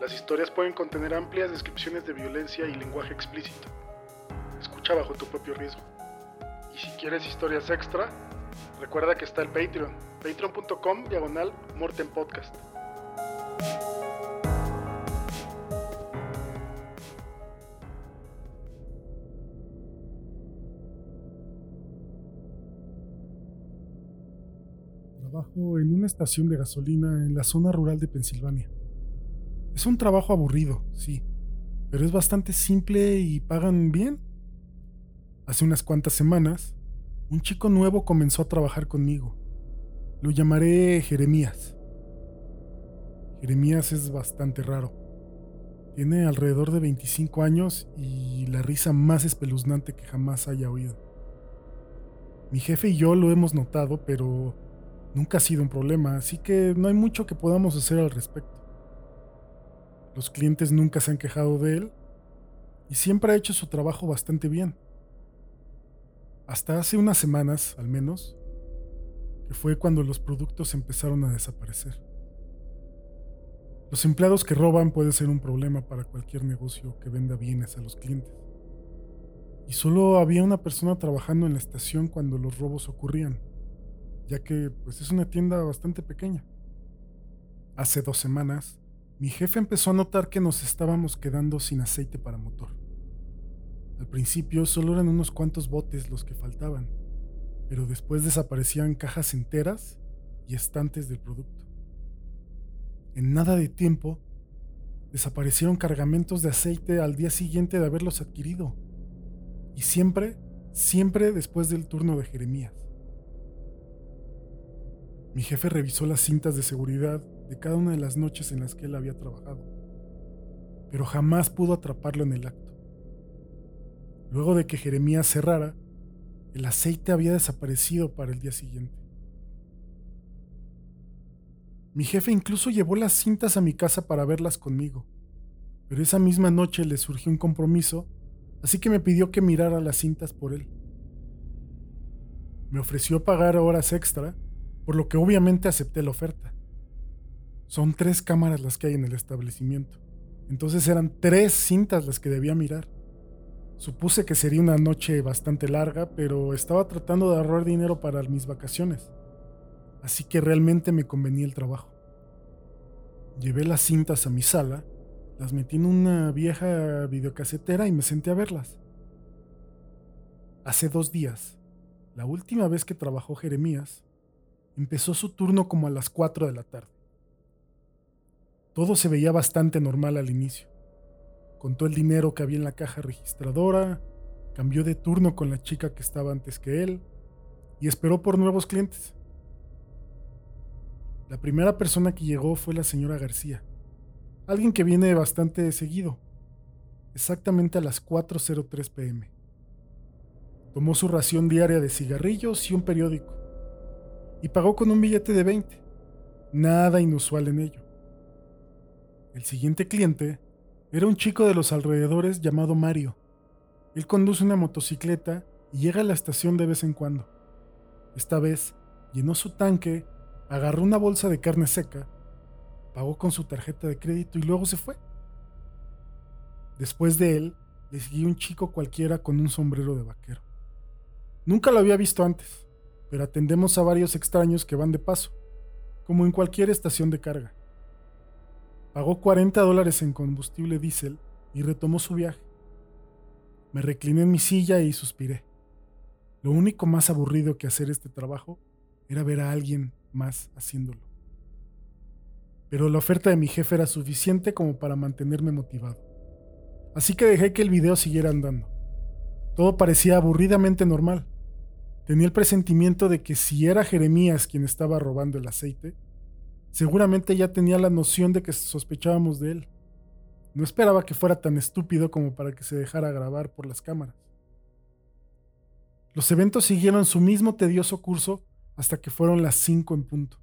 Las historias pueden contener amplias descripciones de violencia y lenguaje explícito. Escucha bajo tu propio riesgo. Y si quieres historias extra, recuerda que está el Patreon, patreon.com diagonal Morten Podcast. Trabajo en una estación de gasolina en la zona rural de Pensilvania. Es un trabajo aburrido, sí, pero es bastante simple y pagan bien. Hace unas cuantas semanas, un chico nuevo comenzó a trabajar conmigo. Lo llamaré Jeremías. Jeremías es bastante raro. Tiene alrededor de 25 años y la risa más espeluznante que jamás haya oído. Mi jefe y yo lo hemos notado, pero nunca ha sido un problema, así que no hay mucho que podamos hacer al respecto. Los clientes nunca se han quejado de él y siempre ha hecho su trabajo bastante bien. Hasta hace unas semanas, al menos, que fue cuando los productos empezaron a desaparecer. Los empleados que roban puede ser un problema para cualquier negocio que venda bienes a los clientes. Y solo había una persona trabajando en la estación cuando los robos ocurrían, ya que pues es una tienda bastante pequeña. Hace dos semanas, mi jefe empezó a notar que nos estábamos quedando sin aceite para motor. Al principio solo eran unos cuantos botes los que faltaban, pero después desaparecían cajas enteras y estantes del producto. En nada de tiempo, desaparecieron cargamentos de aceite al día siguiente de haberlos adquirido. Y siempre, siempre después del turno de Jeremías. Mi jefe revisó las cintas de seguridad de cada una de las noches en las que él había trabajado, pero jamás pudo atraparlo en el acto. Luego de que Jeremías cerrara, el aceite había desaparecido para el día siguiente. Mi jefe incluso llevó las cintas a mi casa para verlas conmigo, pero esa misma noche le surgió un compromiso, así que me pidió que mirara las cintas por él. Me ofreció pagar horas extra, por lo que obviamente acepté la oferta. Son tres cámaras las que hay en el establecimiento. Entonces eran tres cintas las que debía mirar. Supuse que sería una noche bastante larga, pero estaba tratando de ahorrar dinero para mis vacaciones. Así que realmente me convenía el trabajo. Llevé las cintas a mi sala, las metí en una vieja videocasetera y me senté a verlas. Hace dos días, la última vez que trabajó Jeremías, empezó su turno como a las 4 de la tarde. Todo se veía bastante normal al inicio. Contó el dinero que había en la caja registradora, cambió de turno con la chica que estaba antes que él y esperó por nuevos clientes. La primera persona que llegó fue la señora García, alguien que viene bastante seguido, exactamente a las 4.03 pm. Tomó su ración diaria de cigarrillos y un periódico, y pagó con un billete de 20. Nada inusual en ello. El siguiente cliente era un chico de los alrededores llamado Mario. Él conduce una motocicleta y llega a la estación de vez en cuando. Esta vez llenó su tanque, agarró una bolsa de carne seca, pagó con su tarjeta de crédito y luego se fue. Después de él, le siguió un chico cualquiera con un sombrero de vaquero. Nunca lo había visto antes, pero atendemos a varios extraños que van de paso, como en cualquier estación de carga. Pagó 40 dólares en combustible diésel y retomó su viaje. Me recliné en mi silla y suspiré. Lo único más aburrido que hacer este trabajo era ver a alguien más haciéndolo. Pero la oferta de mi jefe era suficiente como para mantenerme motivado. Así que dejé que el video siguiera andando. Todo parecía aburridamente normal. Tenía el presentimiento de que si era Jeremías quien estaba robando el aceite, Seguramente ya tenía la noción de que sospechábamos de él. No esperaba que fuera tan estúpido como para que se dejara grabar por las cámaras. Los eventos siguieron su mismo tedioso curso hasta que fueron las 5 en punto.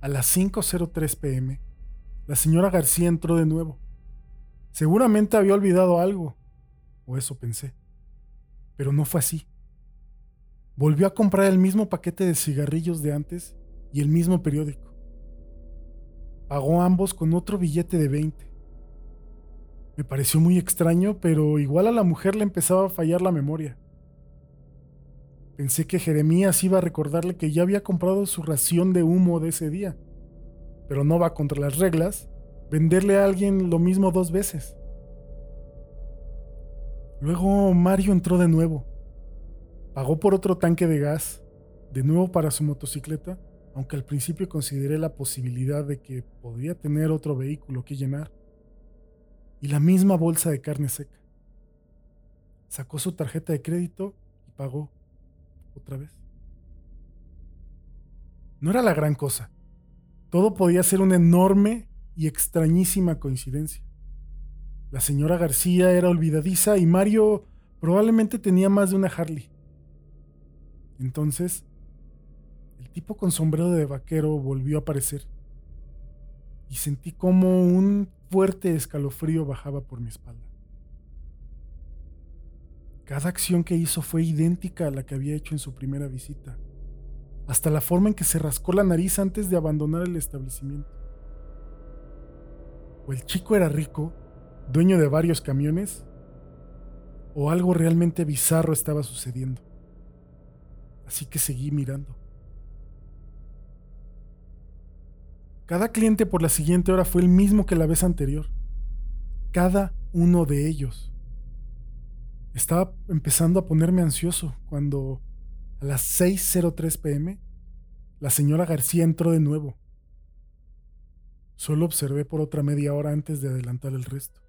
A las 5.03 pm, la señora García entró de nuevo. Seguramente había olvidado algo, o eso pensé. Pero no fue así. Volvió a comprar el mismo paquete de cigarrillos de antes y el mismo periódico. Pagó ambos con otro billete de 20. Me pareció muy extraño, pero igual a la mujer le empezaba a fallar la memoria. Pensé que Jeremías iba a recordarle que ya había comprado su ración de humo de ese día, pero no va contra las reglas venderle a alguien lo mismo dos veces. Luego Mario entró de nuevo. Pagó por otro tanque de gas, de nuevo para su motocicleta, aunque al principio consideré la posibilidad de que podría tener otro vehículo que llenar. Y la misma bolsa de carne seca. Sacó su tarjeta de crédito y pagó otra vez. No era la gran cosa. Todo podía ser una enorme y extrañísima coincidencia. La señora García era olvidadiza y Mario probablemente tenía más de una Harley. Entonces, el tipo con sombrero de vaquero volvió a aparecer y sentí como un fuerte escalofrío bajaba por mi espalda. Cada acción que hizo fue idéntica a la que había hecho en su primera visita, hasta la forma en que se rascó la nariz antes de abandonar el establecimiento. O el chico era rico, dueño de varios camiones, o algo realmente bizarro estaba sucediendo. Así que seguí mirando. Cada cliente por la siguiente hora fue el mismo que la vez anterior. Cada uno de ellos. Estaba empezando a ponerme ansioso cuando a las 6.03 pm la señora García entró de nuevo. Solo observé por otra media hora antes de adelantar el resto.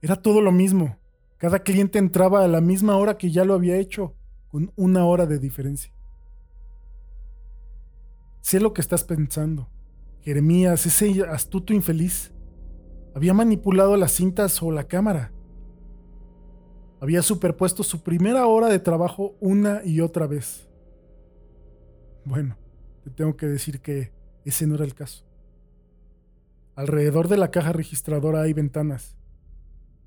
Era todo lo mismo. Cada cliente entraba a la misma hora que ya lo había hecho, con una hora de diferencia. Sé lo que estás pensando. Jeremías, ese astuto infeliz, había manipulado las cintas o la cámara. Había superpuesto su primera hora de trabajo una y otra vez. Bueno, te tengo que decir que ese no era el caso. Alrededor de la caja registradora hay ventanas,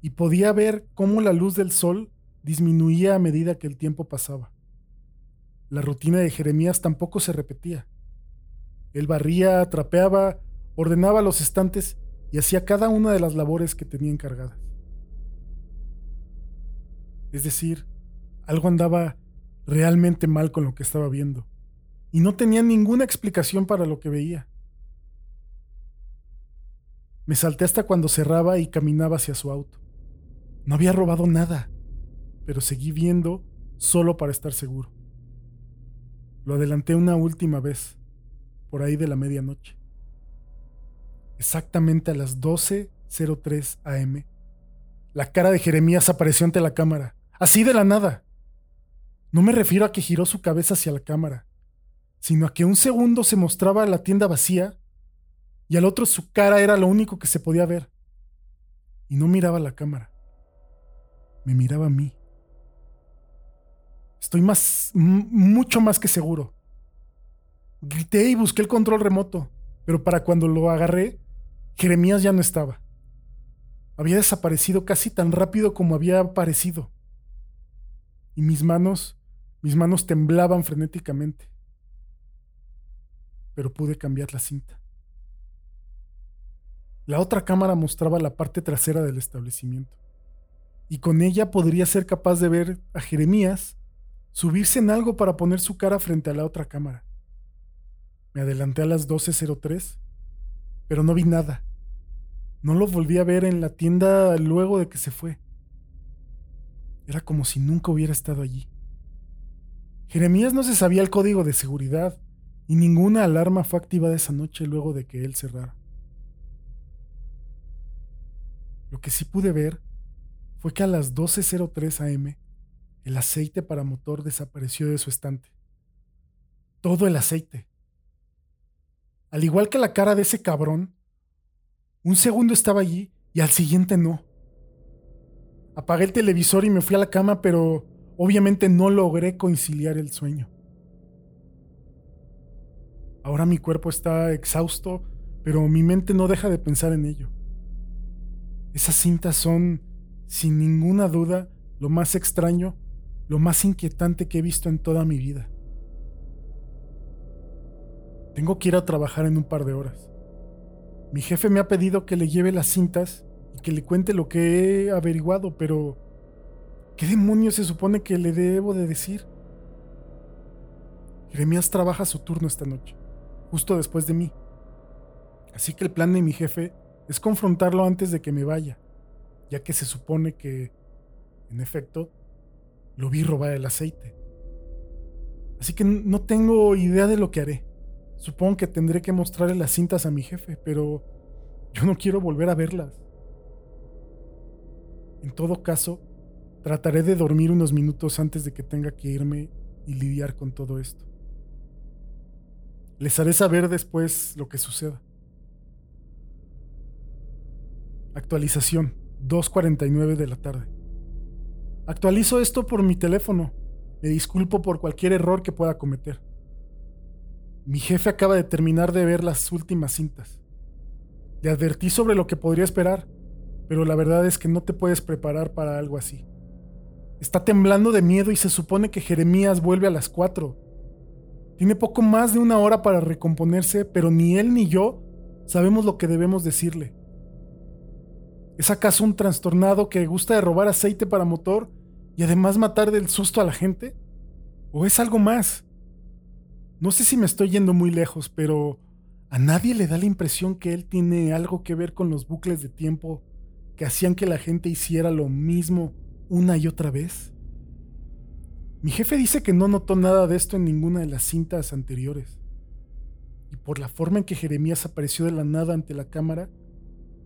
y podía ver cómo la luz del sol disminuía a medida que el tiempo pasaba. La rutina de Jeremías tampoco se repetía. Él barría, trapeaba, ordenaba los estantes y hacía cada una de las labores que tenía encargadas. Es decir, algo andaba realmente mal con lo que estaba viendo, y no tenía ninguna explicación para lo que veía. Me salté hasta cuando cerraba y caminaba hacia su auto. No había robado nada, pero seguí viendo solo para estar seguro. Lo adelanté una última vez, por ahí de la medianoche. Exactamente a las 12.03 am, la cara de Jeremías apareció ante la cámara. Así de la nada. No me refiero a que giró su cabeza hacia la cámara, sino a que un segundo se mostraba la tienda vacía y al otro su cara era lo único que se podía ver. Y no miraba la cámara. Me miraba a mí. Estoy más, mucho más que seguro. Grité y busqué el control remoto, pero para cuando lo agarré, Jeremías ya no estaba. Había desaparecido casi tan rápido como había aparecido y mis manos, mis manos temblaban frenéticamente. Pero pude cambiar la cinta. La otra cámara mostraba la parte trasera del establecimiento, y con ella podría ser capaz de ver a Jeremías subirse en algo para poner su cara frente a la otra cámara. Me adelanté a las 12.03, pero no vi nada. No lo volví a ver en la tienda luego de que se fue. Era como si nunca hubiera estado allí. Jeremías no se sabía el código de seguridad y ninguna alarma fue activada esa noche luego de que él cerrara. Lo que sí pude ver fue que a las 12.03 am el aceite para motor desapareció de su estante. Todo el aceite. Al igual que la cara de ese cabrón, Un segundo estaba allí y al siguiente no. Apagué el televisor y me fui a la cama, pero obviamente no logré conciliar el sueño. Ahora mi cuerpo está exhausto, pero mi mente no deja de pensar en ello. Esas cintas son, sin ninguna duda, lo más extraño, lo más inquietante que he visto en toda mi vida. Tengo que ir a trabajar en un par de horas. Mi jefe me ha pedido que le lleve las cintas y que le cuente lo que he averiguado, pero ¿qué demonios se supone que le debo de decir? Jeremías trabaja su turno esta noche, justo después de mí. Así que el plan de mi jefe es confrontarlo antes de que me vaya, ya que se supone que, en efecto, lo vi robar el aceite. Así que no tengo idea de lo que haré. Supongo que tendré que mostrarle las cintas a mi jefe, pero yo no quiero volver a verlas. En todo caso, trataré de dormir unos minutos antes de que tenga que irme y lidiar con todo esto. Les haré saber después lo que suceda. Actualización, 2.49 de la tarde. Actualizo esto por mi teléfono. Me disculpo por cualquier error que pueda cometer. Mi jefe acaba de terminar de ver las últimas cintas. Le advertí sobre lo que podría esperar, pero la verdad es que no te puedes preparar para algo así. Está temblando de miedo y se supone que Jeremías vuelve a las 4. Tiene poco más de una hora para recomponerse, pero ni él ni yo sabemos lo que debemos decirle. ¿Es acaso un trastornado que gusta de robar aceite para motor y además matar del susto a la gente? ¿O es algo más? No sé si me estoy yendo muy lejos, pero a nadie le da la impresión que él tiene algo que ver con los bucles de tiempo que hacían que la gente hiciera lo mismo una y otra vez. Mi jefe dice que no notó nada de esto en ninguna de las cintas anteriores. Y por la forma en que Jeremías apareció de la nada ante la cámara,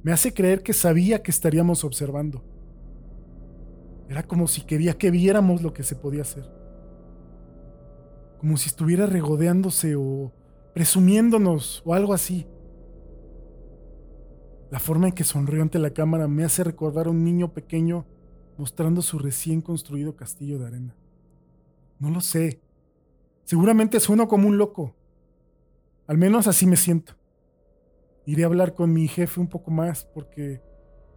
me hace creer que sabía que estaríamos observando. Era como si quería que viéramos lo que se podía hacer como si estuviera regodeándose o presumiéndonos o algo así. La forma en que sonrió ante la cámara me hace recordar a un niño pequeño mostrando su recién construido castillo de arena. No lo sé. Seguramente sueno como un loco. Al menos así me siento. Iré a hablar con mi jefe un poco más porque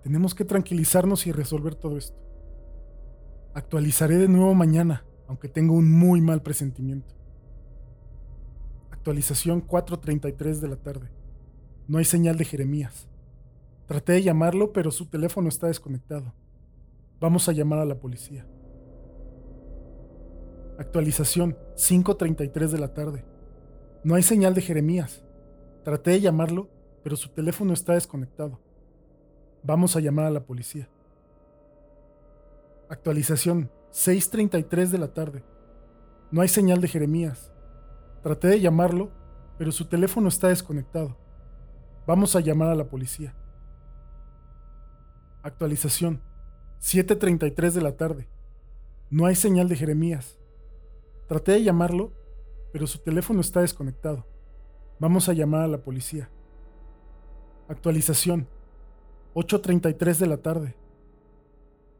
tenemos que tranquilizarnos y resolver todo esto. Actualizaré de nuevo mañana aunque tengo un muy mal presentimiento. Actualización 4.33 de la tarde. No hay señal de Jeremías. Traté de llamarlo, pero su teléfono está desconectado. Vamos a llamar a la policía. Actualización 5.33 de la tarde. No hay señal de Jeremías. Traté de llamarlo, pero su teléfono está desconectado. Vamos a llamar a la policía. Actualización 6.33 de la tarde. No hay señal de Jeremías. Traté de llamarlo, pero su teléfono está desconectado. Vamos a llamar a la policía. Actualización. 7.33 de la tarde. No hay señal de Jeremías. Traté de llamarlo, pero su teléfono está desconectado. Vamos a llamar a la policía. Actualización. 8.33 de la tarde.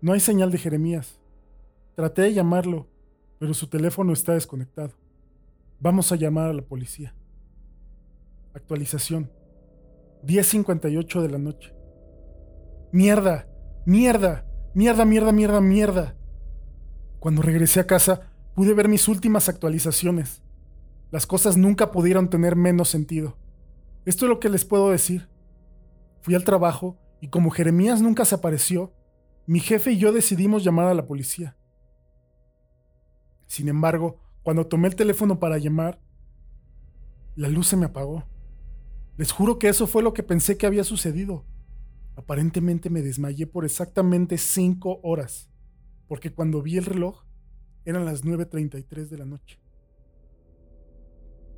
No hay señal de Jeremías. Traté de llamarlo, pero su teléfono está desconectado. Vamos a llamar a la policía. Actualización. 10.58 de la noche. Mierda, mierda, mierda, mierda, mierda, mierda. Cuando regresé a casa pude ver mis últimas actualizaciones. Las cosas nunca pudieron tener menos sentido. Esto es lo que les puedo decir. Fui al trabajo y como Jeremías nunca se apareció, mi jefe y yo decidimos llamar a la policía. Sin embargo, cuando tomé el teléfono para llamar, la luz se me apagó. Les juro que eso fue lo que pensé que había sucedido. Aparentemente me desmayé por exactamente cinco horas, porque cuando vi el reloj eran las 9.33 de la noche.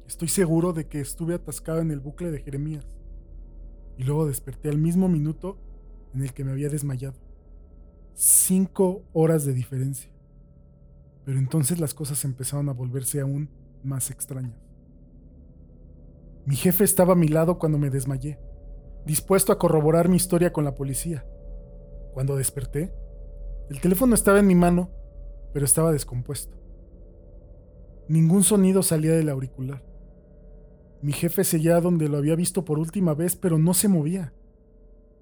Estoy seguro de que estuve atascado en el bucle de Jeremías y luego desperté al mismo minuto en el que me había desmayado. Cinco horas de diferencia. Pero entonces las cosas empezaron a volverse aún más extrañas. Mi jefe estaba a mi lado cuando me desmayé. dispuesto a corroborar mi historia con la policía. Cuando desperté, el teléfono estaba en mi mano, pero estaba descompuesto. Ningún sonido salía del auricular. Mi jefe seguía donde lo había visto por última vez, pero no se movía.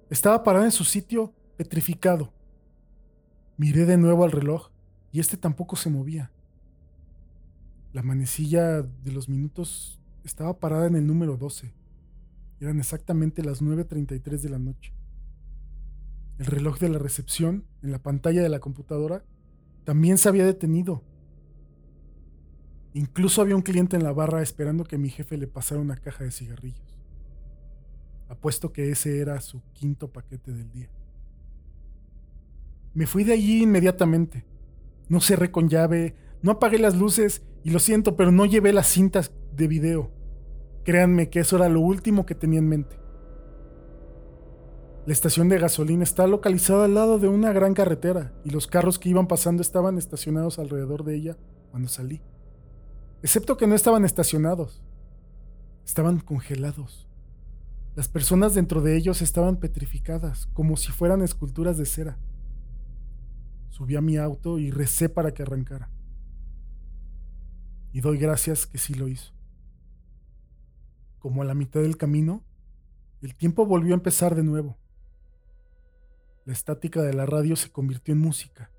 Estaba parado en su sitio, petrificado. Miré de nuevo al reloj y este tampoco se movía. La manecilla de los minutos estaba parada en el número 12. Eran exactamente las 9.33 de la noche. El reloj de la recepción, en la pantalla de la computadora, también se había detenido. Incluso había un cliente en la barra esperando que mi jefe le pasara una caja de cigarrillos. Apuesto que ese era su quinto paquete del día. Me fui de allí inmediatamente. No cerré con llave, no apagué las luces y lo siento, pero no llevé las cintas de video. Créanme que eso era lo último que tenía en mente. La estación de gasolina está localizada al lado de una gran carretera y los carros que iban pasando estaban estacionados alrededor de ella cuando salí. Excepto que no estaban estacionados, estaban congelados. Las personas dentro de ellos estaban petrificadas, como si fueran esculturas de cera. Subí a mi auto y recé para que arrancara. Y doy gracias que sí lo hizo. Como a la mitad del camino, el tiempo volvió a empezar de nuevo. La estática de la radio se convirtió en música,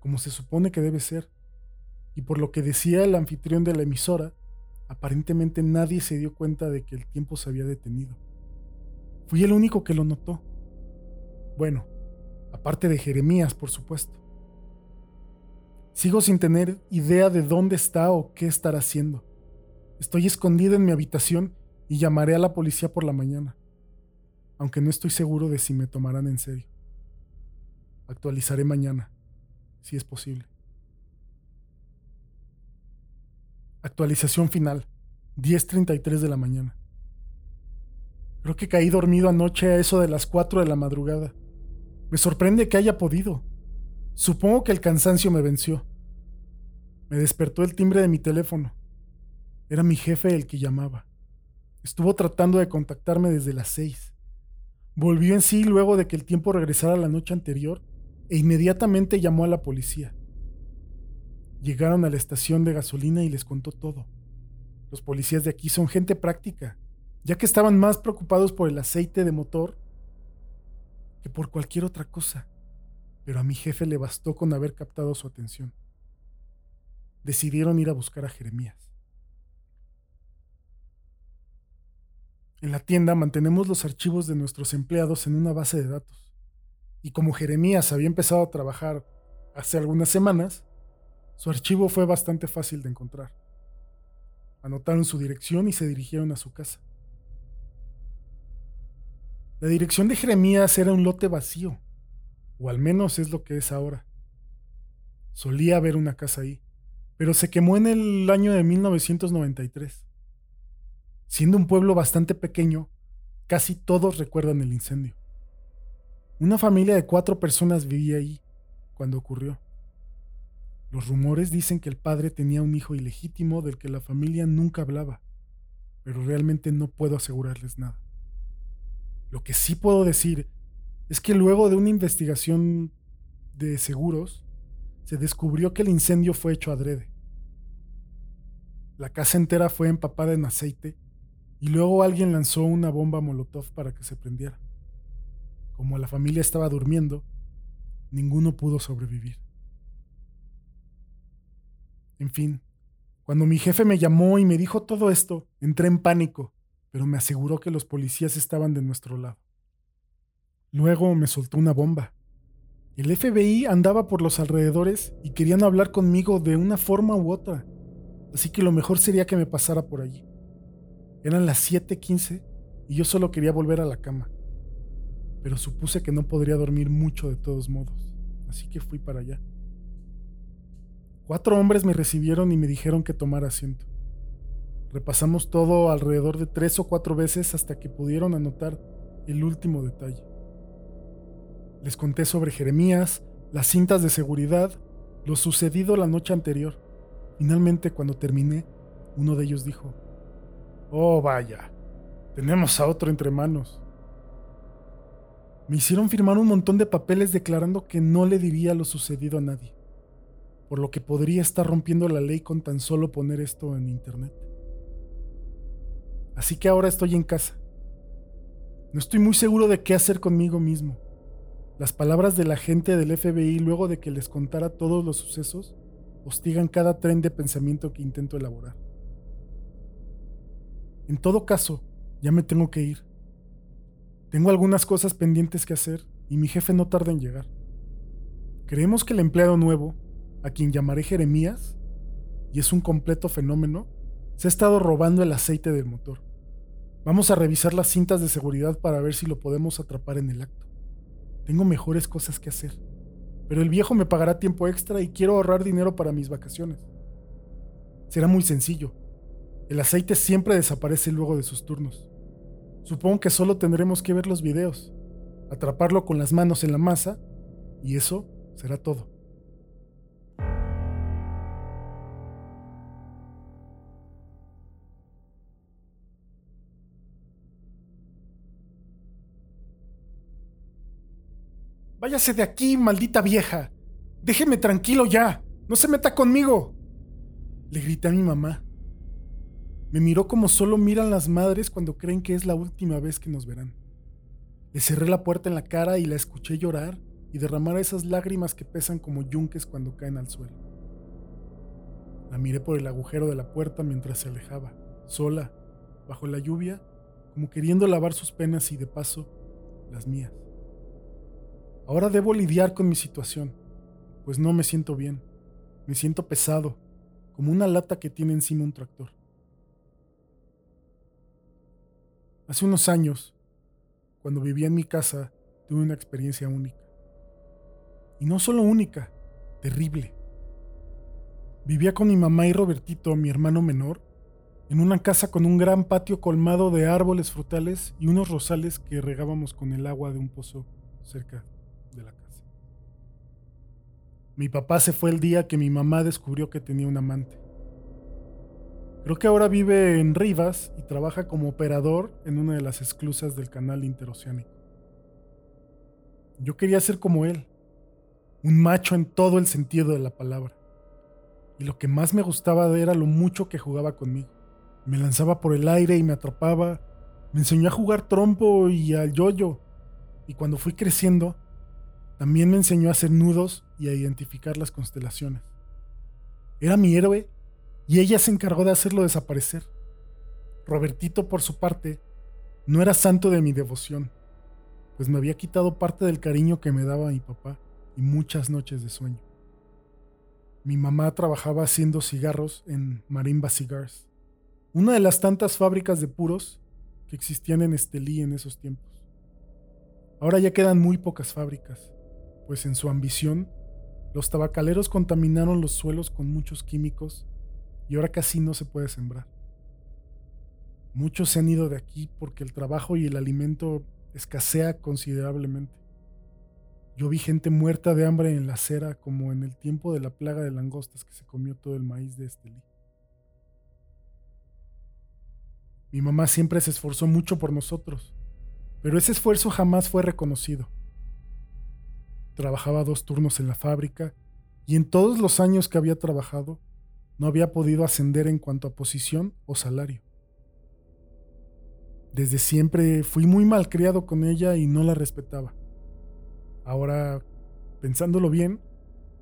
como se supone que debe ser, y por lo que decía el anfitrión de la emisora, aparentemente nadie se dio cuenta de que el tiempo se había detenido. Fui el único que lo notó. Bueno, aparte de Jeremías, por supuesto. Sigo sin tener idea de dónde está o qué estará haciendo. Estoy escondido en mi habitación y llamaré a la policía por la mañana, aunque no estoy seguro de si me tomarán en serio. Actualizaré mañana, si es posible. Actualización final, 10.33 de la mañana. Creo que caí dormido anoche a eso de las 4 de la madrugada. Me sorprende que haya podido. Supongo que el cansancio me venció. Me despertó el timbre de mi teléfono. Era mi jefe el que llamaba. Estuvo tratando de contactarme desde las 6. Volvió en sí luego de que el tiempo regresara la noche anterior e inmediatamente llamó a la policía. Llegaron a la estación de gasolina y les contó todo. Los policías de aquí son gente práctica ya que estaban más preocupados por el aceite de motor que por cualquier otra cosa, pero a mi jefe le bastó con haber captado su atención. Decidieron ir a buscar a Jeremías. En la tienda mantenemos los archivos de nuestros empleados en una base de datos, y como Jeremías había empezado a trabajar hace algunas semanas, su archivo fue bastante fácil de encontrar. Anotaron su dirección y se dirigieron a su casa. La dirección de Jeremías era un lote vacío, o al menos es lo que es ahora. Solía haber una casa ahí, pero se quemó en el año de 1993. Siendo un pueblo bastante pequeño, casi todos recuerdan el incendio. Una familia de cuatro personas vivía ahí cuando ocurrió. Los rumores dicen que el padre tenía un hijo ilegítimo del que la familia nunca hablaba, pero realmente no puedo asegurarles nada. Lo que sí puedo decir es que luego de una investigación de seguros, se descubrió que el incendio fue hecho adrede. La casa entera fue empapada en aceite y luego alguien lanzó una bomba molotov para que se prendiera. Como la familia estaba durmiendo, ninguno pudo sobrevivir. En fin, cuando mi jefe me llamó y me dijo todo esto, entré en pánico pero me aseguró que los policías estaban de nuestro lado. Luego me soltó una bomba. El FBI andaba por los alrededores y querían hablar conmigo de una forma u otra, así que lo mejor sería que me pasara por allí. Eran las 7:15 y yo solo quería volver a la cama, pero supuse que no podría dormir mucho de todos modos, así que fui para allá. Cuatro hombres me recibieron y me dijeron que tomara asiento. Repasamos todo alrededor de tres o cuatro veces hasta que pudieron anotar el último detalle. Les conté sobre Jeremías, las cintas de seguridad, lo sucedido la noche anterior. Finalmente, cuando terminé, uno de ellos dijo, Oh, vaya, tenemos a otro entre manos. Me hicieron firmar un montón de papeles declarando que no le diría lo sucedido a nadie, por lo que podría estar rompiendo la ley con tan solo poner esto en internet. Así que ahora estoy en casa. No estoy muy seguro de qué hacer conmigo mismo. Las palabras de la gente del FBI luego de que les contara todos los sucesos hostigan cada tren de pensamiento que intento elaborar. En todo caso, ya me tengo que ir. Tengo algunas cosas pendientes que hacer y mi jefe no tarda en llegar. Creemos que el empleado nuevo, a quien llamaré Jeremías, y es un completo fenómeno, se ha estado robando el aceite del motor. Vamos a revisar las cintas de seguridad para ver si lo podemos atrapar en el acto. Tengo mejores cosas que hacer. Pero el viejo me pagará tiempo extra y quiero ahorrar dinero para mis vacaciones. Será muy sencillo. El aceite siempre desaparece luego de sus turnos. Supongo que solo tendremos que ver los videos, atraparlo con las manos en la masa y eso será todo. Váyase de aquí, maldita vieja. Déjeme tranquilo ya. No se meta conmigo. Le grité a mi mamá. Me miró como solo miran las madres cuando creen que es la última vez que nos verán. Le cerré la puerta en la cara y la escuché llorar y derramar esas lágrimas que pesan como yunques cuando caen al suelo. La miré por el agujero de la puerta mientras se alejaba, sola, bajo la lluvia, como queriendo lavar sus penas y de paso las mías. Ahora debo lidiar con mi situación, pues no me siento bien. Me siento pesado, como una lata que tiene encima un tractor. Hace unos años, cuando vivía en mi casa, tuve una experiencia única. Y no solo única, terrible. Vivía con mi mamá y Robertito, mi hermano menor, en una casa con un gran patio colmado de árboles frutales y unos rosales que regábamos con el agua de un pozo cerca. Mi papá se fue el día que mi mamá descubrió que tenía un amante. Creo que ahora vive en Rivas y trabaja como operador en una de las esclusas del canal interoceánico. Yo quería ser como él, un macho en todo el sentido de la palabra. Y lo que más me gustaba era lo mucho que jugaba conmigo. Me lanzaba por el aire y me atrapaba. Me enseñó a jugar trompo y al yoyo. Y cuando fui creciendo, también me enseñó a hacer nudos y a identificar las constelaciones. Era mi héroe y ella se encargó de hacerlo desaparecer. Robertito, por su parte, no era santo de mi devoción, pues me había quitado parte del cariño que me daba mi papá y muchas noches de sueño. Mi mamá trabajaba haciendo cigarros en Marimba Cigars, una de las tantas fábricas de puros que existían en Estelí en esos tiempos. Ahora ya quedan muy pocas fábricas, pues en su ambición, los tabacaleros contaminaron los suelos con muchos químicos y ahora casi no se puede sembrar. Muchos se han ido de aquí porque el trabajo y el alimento escasea considerablemente. Yo vi gente muerta de hambre en la acera como en el tiempo de la plaga de langostas que se comió todo el maíz de Estelí. Mi mamá siempre se esforzó mucho por nosotros, pero ese esfuerzo jamás fue reconocido. Trabajaba dos turnos en la fábrica y en todos los años que había trabajado no había podido ascender en cuanto a posición o salario. Desde siempre fui muy malcriado con ella y no la respetaba. Ahora, pensándolo bien,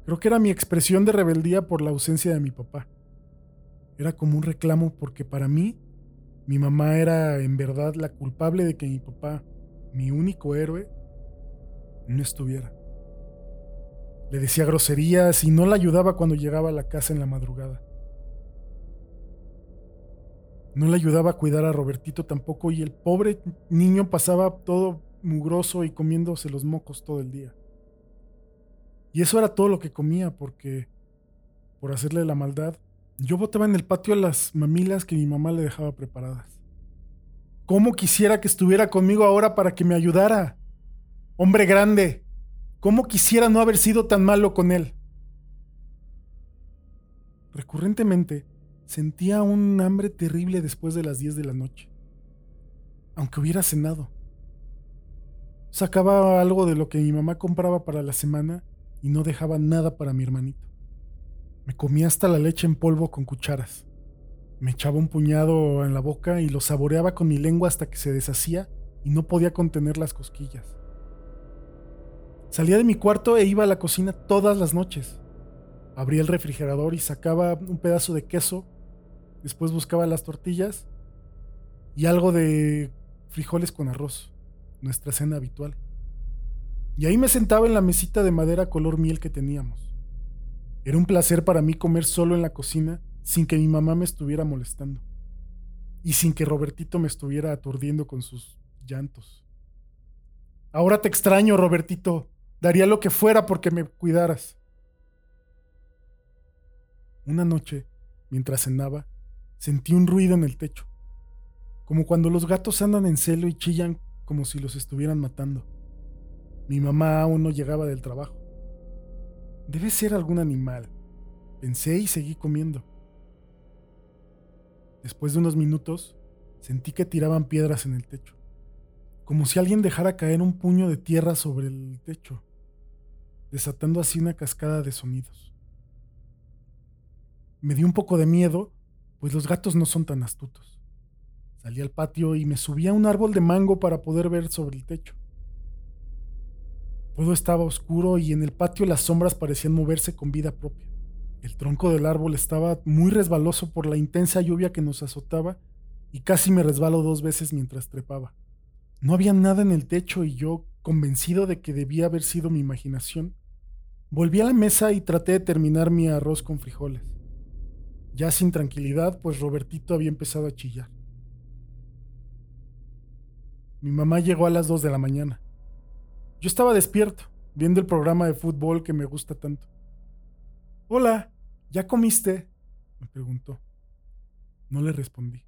creo que era mi expresión de rebeldía por la ausencia de mi papá. Era como un reclamo porque para mí, mi mamá era en verdad la culpable de que mi papá, mi único héroe, no estuviera. Le decía groserías y no la ayudaba cuando llegaba a la casa en la madrugada. No le ayudaba a cuidar a Robertito tampoco y el pobre niño pasaba todo mugroso y comiéndose los mocos todo el día. Y eso era todo lo que comía porque, por hacerle la maldad, yo botaba en el patio las mamilas que mi mamá le dejaba preparadas. ¿Cómo quisiera que estuviera conmigo ahora para que me ayudara? Hombre grande, ¿Cómo quisiera no haber sido tan malo con él? Recurrentemente sentía un hambre terrible después de las 10 de la noche, aunque hubiera cenado. Sacaba algo de lo que mi mamá compraba para la semana y no dejaba nada para mi hermanito. Me comía hasta la leche en polvo con cucharas. Me echaba un puñado en la boca y lo saboreaba con mi lengua hasta que se deshacía y no podía contener las cosquillas. Salía de mi cuarto e iba a la cocina todas las noches. Abría el refrigerador y sacaba un pedazo de queso. Después buscaba las tortillas y algo de frijoles con arroz, nuestra cena habitual. Y ahí me sentaba en la mesita de madera color miel que teníamos. Era un placer para mí comer solo en la cocina sin que mi mamá me estuviera molestando y sin que Robertito me estuviera aturdiendo con sus llantos. Ahora te extraño, Robertito. Daría lo que fuera porque me cuidaras. Una noche, mientras cenaba, sentí un ruido en el techo, como cuando los gatos andan en celo y chillan como si los estuvieran matando. Mi mamá aún no llegaba del trabajo. Debe ser algún animal, pensé y seguí comiendo. Después de unos minutos, sentí que tiraban piedras en el techo, como si alguien dejara caer un puño de tierra sobre el techo, desatando así una cascada de sonidos. Me dio un poco de miedo, pues los gatos no son tan astutos. Salí al patio y me subí a un árbol de mango para poder ver sobre el techo. Todo estaba oscuro y en el patio las sombras parecían moverse con vida propia. El tronco del árbol estaba muy resbaloso por la intensa lluvia que nos azotaba y casi me resbaló dos veces mientras trepaba. No había nada en el techo y yo, convencido de que debía haber sido mi imaginación, volví a la mesa y traté de terminar mi arroz con frijoles. Ya sin tranquilidad, pues Robertito había empezado a chillar. Mi mamá llegó a las dos de la mañana. Yo estaba despierto, viendo el programa de fútbol que me gusta tanto. Hola, ¿Ya comiste? me preguntó. No le respondí.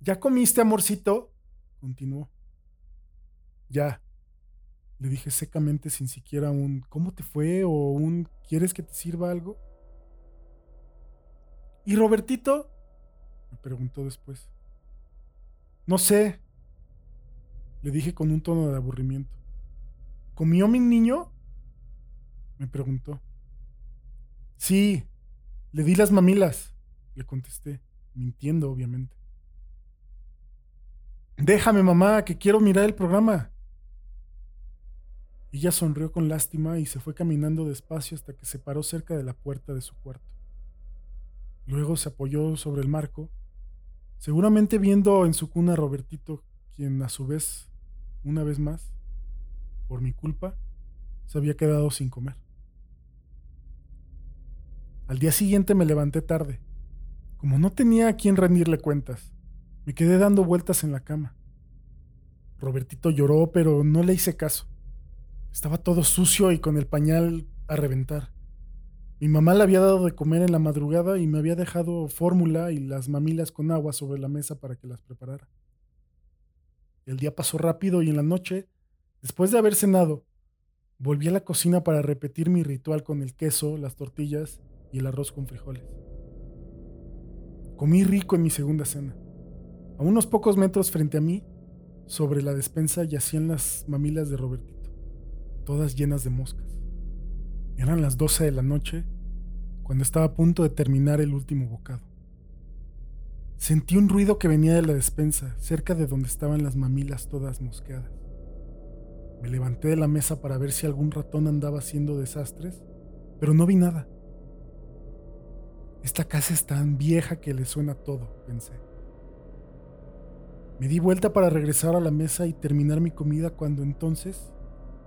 ¿Ya comiste, amorcito? continuó. Ya, le dije secamente sin siquiera un ¿cómo te fue? o un ¿quieres que te sirva algo? ¿Y Robertito? me preguntó después. No sé, le dije con un tono de aburrimiento. ¿Comió mi niño? me preguntó. Sí, le di las mamilas, le contesté, mintiendo obviamente. Déjame, mamá, que quiero mirar el programa. Ella sonrió con lástima y se fue caminando despacio hasta que se paró cerca de la puerta de su cuarto. Luego se apoyó sobre el marco, seguramente viendo en su cuna a Robertito, quien a su vez, una vez más, por mi culpa, se había quedado sin comer. Al día siguiente me levanté tarde. Como no tenía a quien rendirle cuentas, me quedé dando vueltas en la cama. Robertito lloró, pero no le hice caso. Estaba todo sucio y con el pañal a reventar. Mi mamá le había dado de comer en la madrugada y me había dejado fórmula y las mamilas con agua sobre la mesa para que las preparara. El día pasó rápido y en la noche, después de haber cenado, volví a la cocina para repetir mi ritual con el queso, las tortillas y el arroz con frijoles. Comí rico en mi segunda cena. A unos pocos metros frente a mí, sobre la despensa yacían las mamilas de Robertito, todas llenas de moscas. Eran las 12 de la noche cuando estaba a punto de terminar el último bocado. Sentí un ruido que venía de la despensa, cerca de donde estaban las mamilas todas mosqueadas. Me levanté de la mesa para ver si algún ratón andaba haciendo desastres, pero no vi nada. Esta casa es tan vieja que le suena todo, pensé. Me di vuelta para regresar a la mesa y terminar mi comida cuando entonces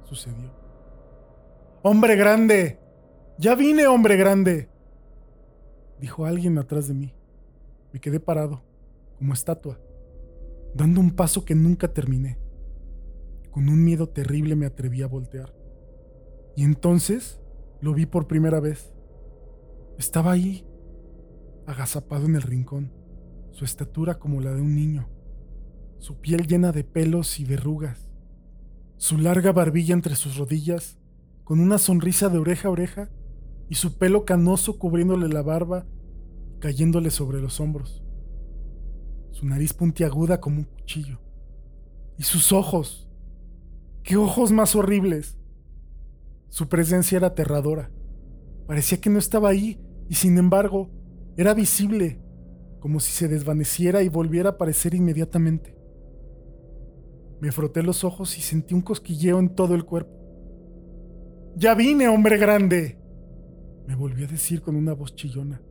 sucedió. ¡Hombre grande! ¡Ya vine, hombre grande! Dijo alguien atrás de mí. Me quedé parado, como estatua, dando un paso que nunca terminé. Con un miedo terrible me atreví a voltear. Y entonces lo vi por primera vez. Estaba ahí, agazapado en el rincón, su estatura como la de un niño, su piel llena de pelos y verrugas, su larga barbilla entre sus rodillas, con una sonrisa de oreja a oreja, y su pelo canoso cubriéndole la barba y cayéndole sobre los hombros, su nariz puntiaguda como un cuchillo, y sus ojos, ¡Qué ojos más horribles! Su presencia era aterradora. Parecía que no estaba ahí y sin embargo era visible, como si se desvaneciera y volviera a aparecer inmediatamente. Me froté los ojos y sentí un cosquilleo en todo el cuerpo. ¡Ya vine, hombre grande! Me volvió a decir con una voz chillona.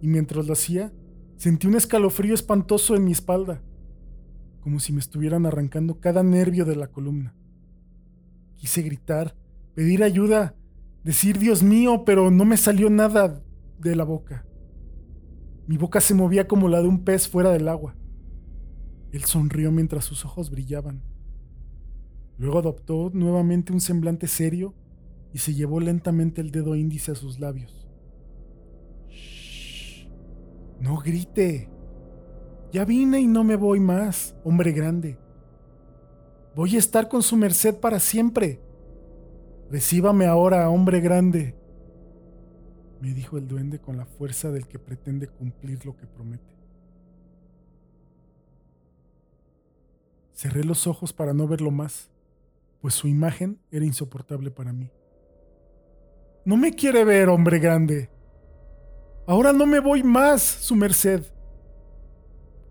Y mientras lo hacía, sentí un escalofrío espantoso en mi espalda, como si me estuvieran arrancando cada nervio de la columna. Quise gritar, pedir ayuda, decir Dios mío, pero no me salió nada de la boca. Mi boca se movía como la de un pez fuera del agua. Él sonrió mientras sus ojos brillaban. Luego adoptó nuevamente un semblante serio y se llevó lentamente el dedo índice a sus labios. Shh, no grite. Ya vine y no me voy más, hombre grande. Voy a estar con su merced para siempre. Recíbame ahora, hombre grande, me dijo el duende con la fuerza del que pretende cumplir lo que promete. Cerré los ojos para no verlo más, pues su imagen era insoportable para mí. No me quiere ver, hombre grande. Ahora no me voy más, su merced.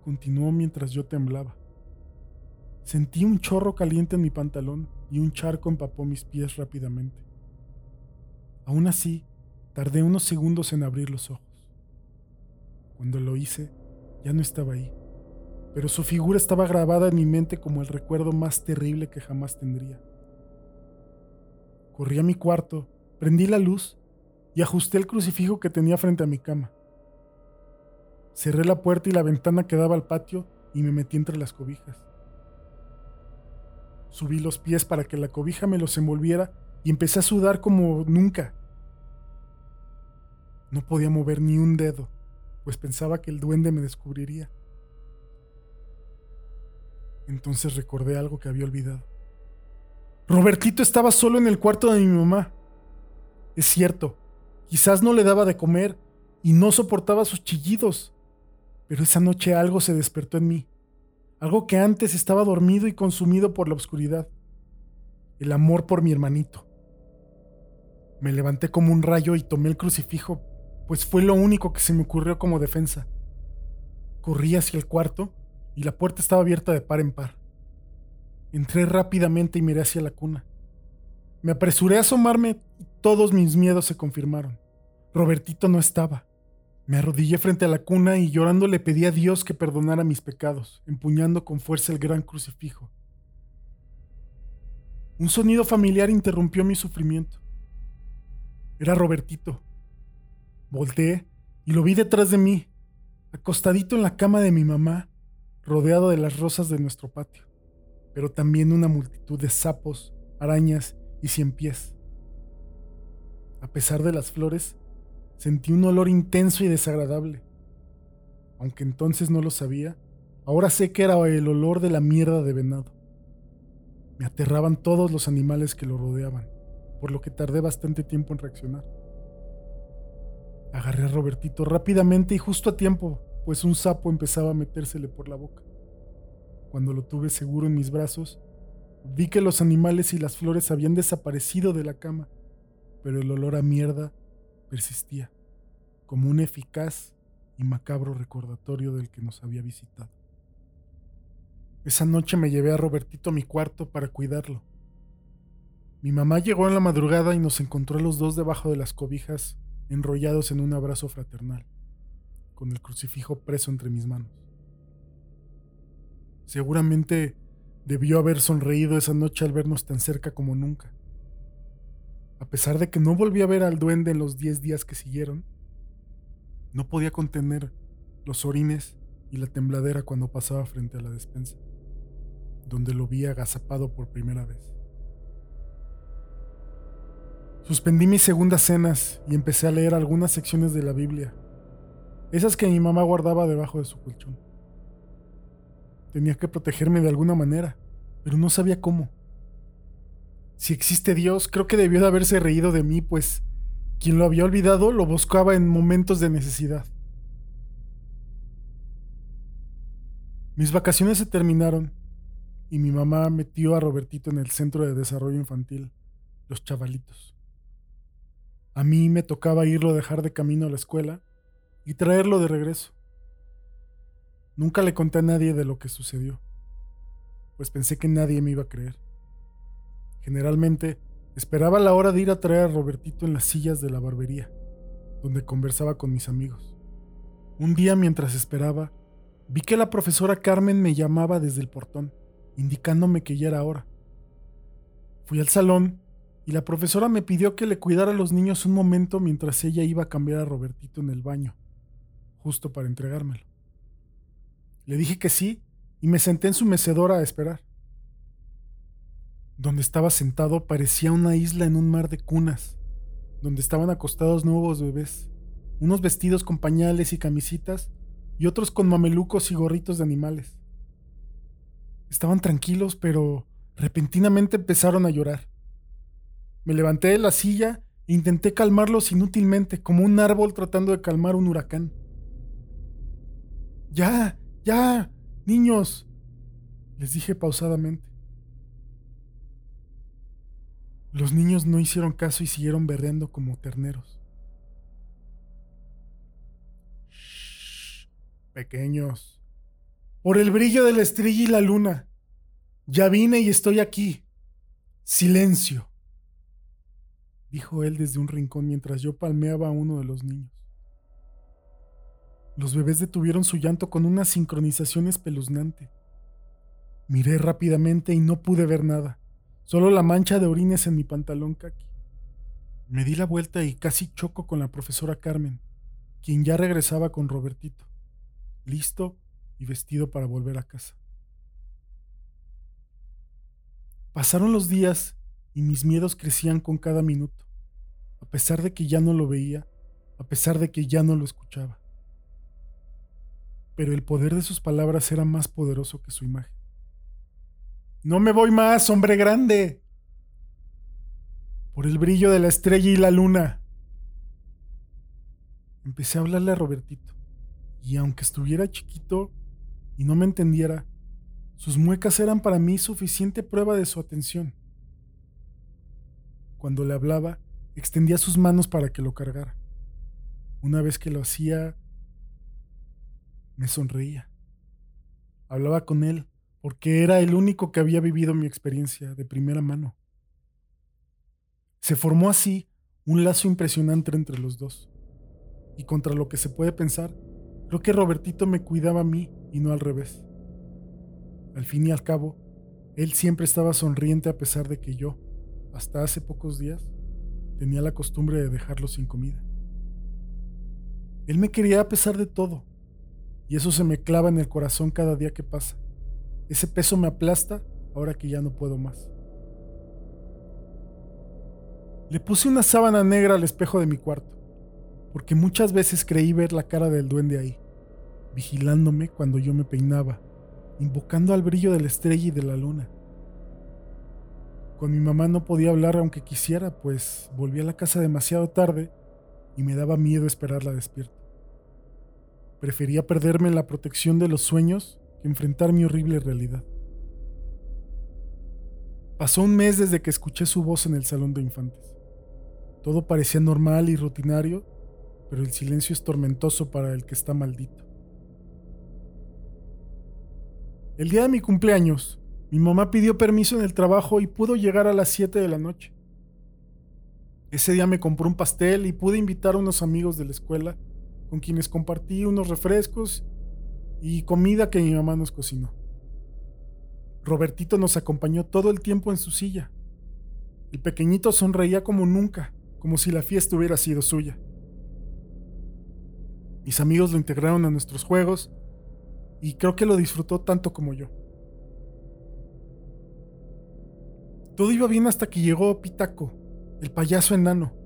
Continuó mientras yo temblaba. Sentí un chorro caliente en mi pantalón y un charco empapó mis pies rápidamente. Aún así, tardé unos segundos en abrir los ojos. Cuando lo hice, ya no estaba ahí, pero su figura estaba grabada en mi mente como el recuerdo más terrible que jamás tendría. Corrí a mi cuarto Prendí la luz y ajusté el crucifijo que tenía frente a mi cama. Cerré la puerta y la ventana que daba al patio y me metí entre las cobijas. Subí los pies para que la cobija me los envolviera y empecé a sudar como nunca. No podía mover ni un dedo, pues pensaba que el duende me descubriría. Entonces recordé algo que había olvidado. Robertito estaba solo en el cuarto de mi mamá. Es cierto, quizás no le daba de comer y no soportaba sus chillidos, pero esa noche algo se despertó en mí, algo que antes estaba dormido y consumido por la oscuridad, el amor por mi hermanito. Me levanté como un rayo y tomé el crucifijo, pues fue lo único que se me ocurrió como defensa. Corrí hacia el cuarto y la puerta estaba abierta de par en par. Entré rápidamente y miré hacia la cuna. Me apresuré a asomarme y todos mis miedos se confirmaron. Robertito no estaba. Me arrodillé frente a la cuna y llorando le pedí a Dios que perdonara mis pecados, empuñando con fuerza el gran crucifijo. Un sonido familiar interrumpió mi sufrimiento. Era Robertito. Volteé y lo vi detrás de mí, acostadito en la cama de mi mamá, rodeado de las rosas de nuestro patio, pero también una multitud de sapos, arañas y cien pies. A pesar de las flores, sentí un olor intenso y desagradable. Aunque entonces no lo sabía, ahora sé que era el olor de la mierda de venado. Me aterraban todos los animales que lo rodeaban, por lo que tardé bastante tiempo en reaccionar. Agarré a Robertito rápidamente y justo a tiempo, pues un sapo empezaba a metérsele por la boca. Cuando lo tuve seguro en mis brazos, Vi que los animales y las flores habían desaparecido de la cama, pero el olor a mierda persistía, como un eficaz y macabro recordatorio del que nos había visitado. Esa noche me llevé a Robertito a mi cuarto para cuidarlo. Mi mamá llegó en la madrugada y nos encontró a los dos debajo de las cobijas, enrollados en un abrazo fraternal, con el crucifijo preso entre mis manos. Seguramente Debió haber sonreído esa noche al vernos tan cerca como nunca. A pesar de que no volví a ver al duende en los diez días que siguieron, no podía contener los orines y la tembladera cuando pasaba frente a la despensa, donde lo vi agazapado por primera vez. Suspendí mis segundas cenas y empecé a leer algunas secciones de la Biblia, esas que mi mamá guardaba debajo de su colchón. Tenía que protegerme de alguna manera, pero no sabía cómo. Si existe Dios, creo que debió de haberse reído de mí, pues quien lo había olvidado lo buscaba en momentos de necesidad. Mis vacaciones se terminaron y mi mamá metió a Robertito en el Centro de Desarrollo Infantil, los chavalitos. A mí me tocaba irlo a dejar de camino a la escuela y traerlo de regreso. Nunca le conté a nadie de lo que sucedió, pues pensé que nadie me iba a creer. Generalmente esperaba la hora de ir a traer a Robertito en las sillas de la barbería, donde conversaba con mis amigos. Un día mientras esperaba, vi que la profesora Carmen me llamaba desde el portón indicándome que ya era hora. Fui al salón y la profesora me pidió que le cuidara a los niños un momento mientras ella iba a cambiar a Robertito en el baño, justo para entregármelo. Le dije que sí y me senté en su mecedora a esperar. Donde estaba sentado parecía una isla en un mar de cunas, donde estaban acostados nuevos bebés, unos vestidos con pañales y camisitas y otros con mamelucos y gorritos de animales. Estaban tranquilos, pero repentinamente empezaron a llorar. Me levanté de la silla e intenté calmarlos inútilmente, como un árbol tratando de calmar un huracán. Ya, ya, niños, les dije pausadamente. Los niños no hicieron caso y siguieron berreando como terneros. Shh, pequeños, por el brillo de la estrella y la luna. Ya vine y estoy aquí. Silencio, dijo él desde un rincón mientras yo palmeaba a uno de los niños. Los bebés detuvieron su llanto con una sincronización espeluznante. Miré rápidamente y no pude ver nada, solo la mancha de orines en mi pantalón kaki. Me di la vuelta y casi choco con la profesora Carmen, quien ya regresaba con Robertito, listo y vestido para volver a casa. Pasaron los días y mis miedos crecían con cada minuto, a pesar de que ya no lo veía, a pesar de que ya no lo escuchaba. Pero el poder de sus palabras era más poderoso que su imagen. No me voy más, hombre grande. Por el brillo de la estrella y la luna. Empecé a hablarle a Robertito, y aunque estuviera chiquito, y no me entendiera, sus muecas eran para mí suficiente prueba de su atención. Cuando le hablaba, extendía sus manos para que lo cargara. Una vez que lo hacía, me sonreía. Hablaba con él porque era el único que había vivido mi experiencia de primera mano. Se formó así un lazo impresionante entre los dos. Y contra lo que se puede pensar, Creo que Robertito me cuidaba a mí y no al revés. Al fin y al cabo, él siempre estaba sonriente a pesar de que yo, hasta hace pocos días, tenía la costumbre de dejarlo sin comida. Él me quería a pesar de todo, y eso se me clava en el corazón cada día que pasa. Ese peso me aplasta ahora que ya no puedo más. Le puse una sábana negra al espejo de mi cuarto, porque muchas veces creí ver la cara del duende ahí vigilándome cuando yo me peinaba, invocando al brillo de la estrella y de la luna. Con mi mamá no podía hablar aunque quisiera, pues volví a la casa demasiado tarde y me daba miedo esperarla despierta. Prefería perderme en la protección de los sueños que enfrentar mi horrible realidad. Pasó un mes desde que escuché su voz en el salón de infantes. Todo parecía normal y rutinario, pero el silencio es tormentoso para el que está maldito. El día de mi cumpleaños, mi mamá pidió permiso en el trabajo y pudo llegar a las 7 de la noche. Ese día me compró un pastel y pude invitar a unos amigos de la escuela con quienes compartí unos refrescos y comida que mi mamá nos cocinó. Robertito nos acompañó todo el tiempo en su silla. El pequeñito sonreía como nunca, como si la fiesta hubiera sido suya. Mis amigos lo integraron a nuestros juegos y creo que lo disfrutó tanto como yo. Todo iba bien hasta que llegó Pitaco, el payaso enano.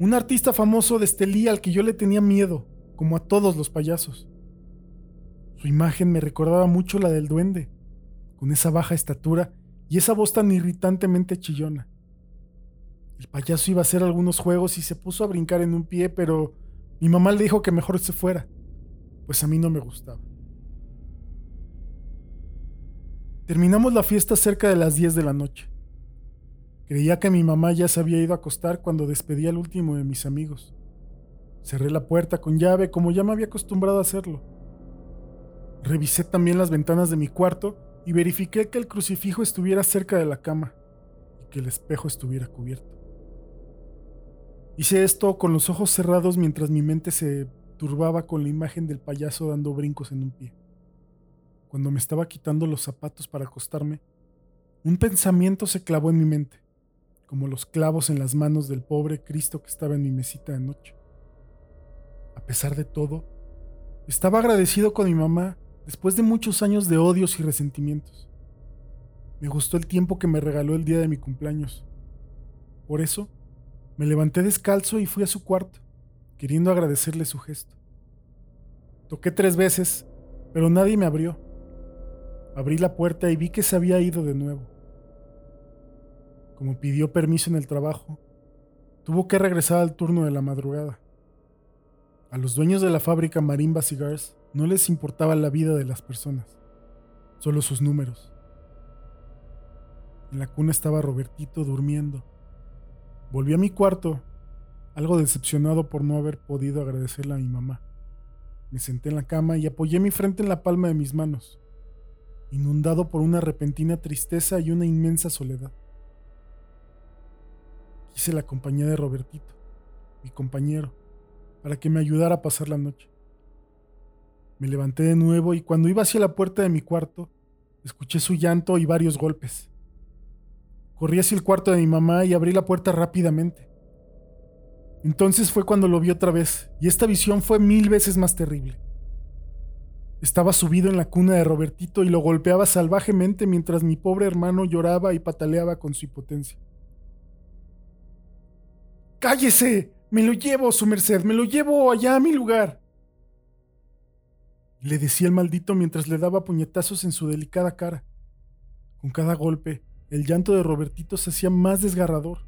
Un artista famoso de Estelí al que yo le tenía miedo, como a todos los payasos. Su imagen me recordaba mucho la del duende, con esa baja estatura y esa voz tan irritantemente chillona. El payaso iba a hacer algunos juegos y se puso a brincar en un pie, pero mi mamá le dijo que mejor se fuera, pues a mí no me gustaba. Terminamos la fiesta cerca de las 10 de la noche. Creía que mi mamá ya se había ido a acostar cuando despedí al último de mis amigos. Cerré la puerta con llave como ya me había acostumbrado a hacerlo. Revisé también las ventanas de mi cuarto y verifiqué que el crucifijo estuviera cerca de la cama y que el espejo estuviera cubierto. Hice esto con los ojos cerrados mientras mi mente se turbaba con la imagen del payaso dando brincos en un pie. Cuando me estaba quitando los zapatos para acostarme, un pensamiento se clavó en mi mente, como los clavos en las manos del pobre Cristo que estaba en mi mesita de noche. A pesar de todo, estaba agradecido con mi mamá después de muchos años de odios y resentimientos. Me gustó el tiempo que me regaló el día de mi cumpleaños. Por eso, me levanté descalzo y fui a su cuarto, queriendo agradecerle su gesto. Toqué tres veces, pero nadie me abrió. Abrí la puerta y vi que se había ido de nuevo. Como pidió permiso en el trabajo, tuvo que regresar al turno de la madrugada. A los dueños de la fábrica Marimba Cigars no les importaba la vida de las personas, solo sus números. En la cuna estaba Robertito durmiendo. Volví a mi cuarto, algo decepcionado por no haber podido agradecerle a mi mamá. Me senté en la cama y apoyé mi frente en la palma de mis manos inundado por una repentina tristeza y una inmensa soledad. Quise la compañía de Robertito, mi compañero, para que me ayudara a pasar la noche. Me levanté de nuevo y cuando iba hacia la puerta de mi cuarto, escuché su llanto y varios golpes. Corrí hacia el cuarto de mi mamá y abrí la puerta rápidamente. Entonces fue cuando lo vi otra vez, y esta visión fue mil veces más terrible. Estaba subido en la cuna de Robertito y lo golpeaba salvajemente mientras mi pobre hermano lloraba y pataleaba con su impotencia. ¡Cállese! Me lo llevo, su merced, me lo llevo allá a mi lugar. Le decía el maldito mientras le daba puñetazos en su delicada cara. Con cada golpe, el llanto de Robertito se hacía más desgarrador.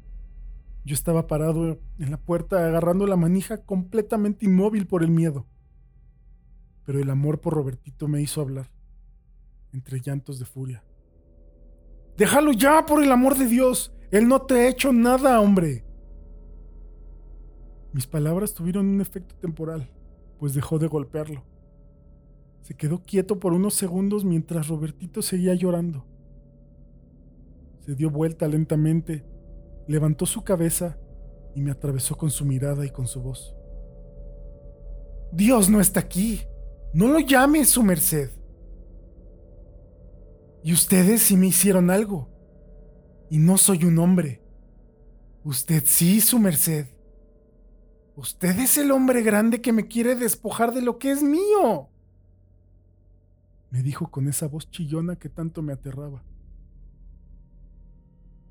Yo estaba parado en la puerta agarrando la manija completamente inmóvil por el miedo pero el amor por Robertito me hizo hablar, entre llantos de furia. Déjalo ya, por el amor de Dios. Él no te ha hecho nada, hombre. Mis palabras tuvieron un efecto temporal, pues dejó de golpearlo. Se quedó quieto por unos segundos mientras Robertito seguía llorando. Se dio vuelta lentamente, levantó su cabeza y me atravesó con su mirada y con su voz. Dios no está aquí. No lo llame su merced. Y ustedes sí me hicieron algo. Y no soy un hombre. Usted sí, su merced. Usted es el hombre grande que me quiere despojar de lo que es mío. Me dijo con esa voz chillona que tanto me aterraba.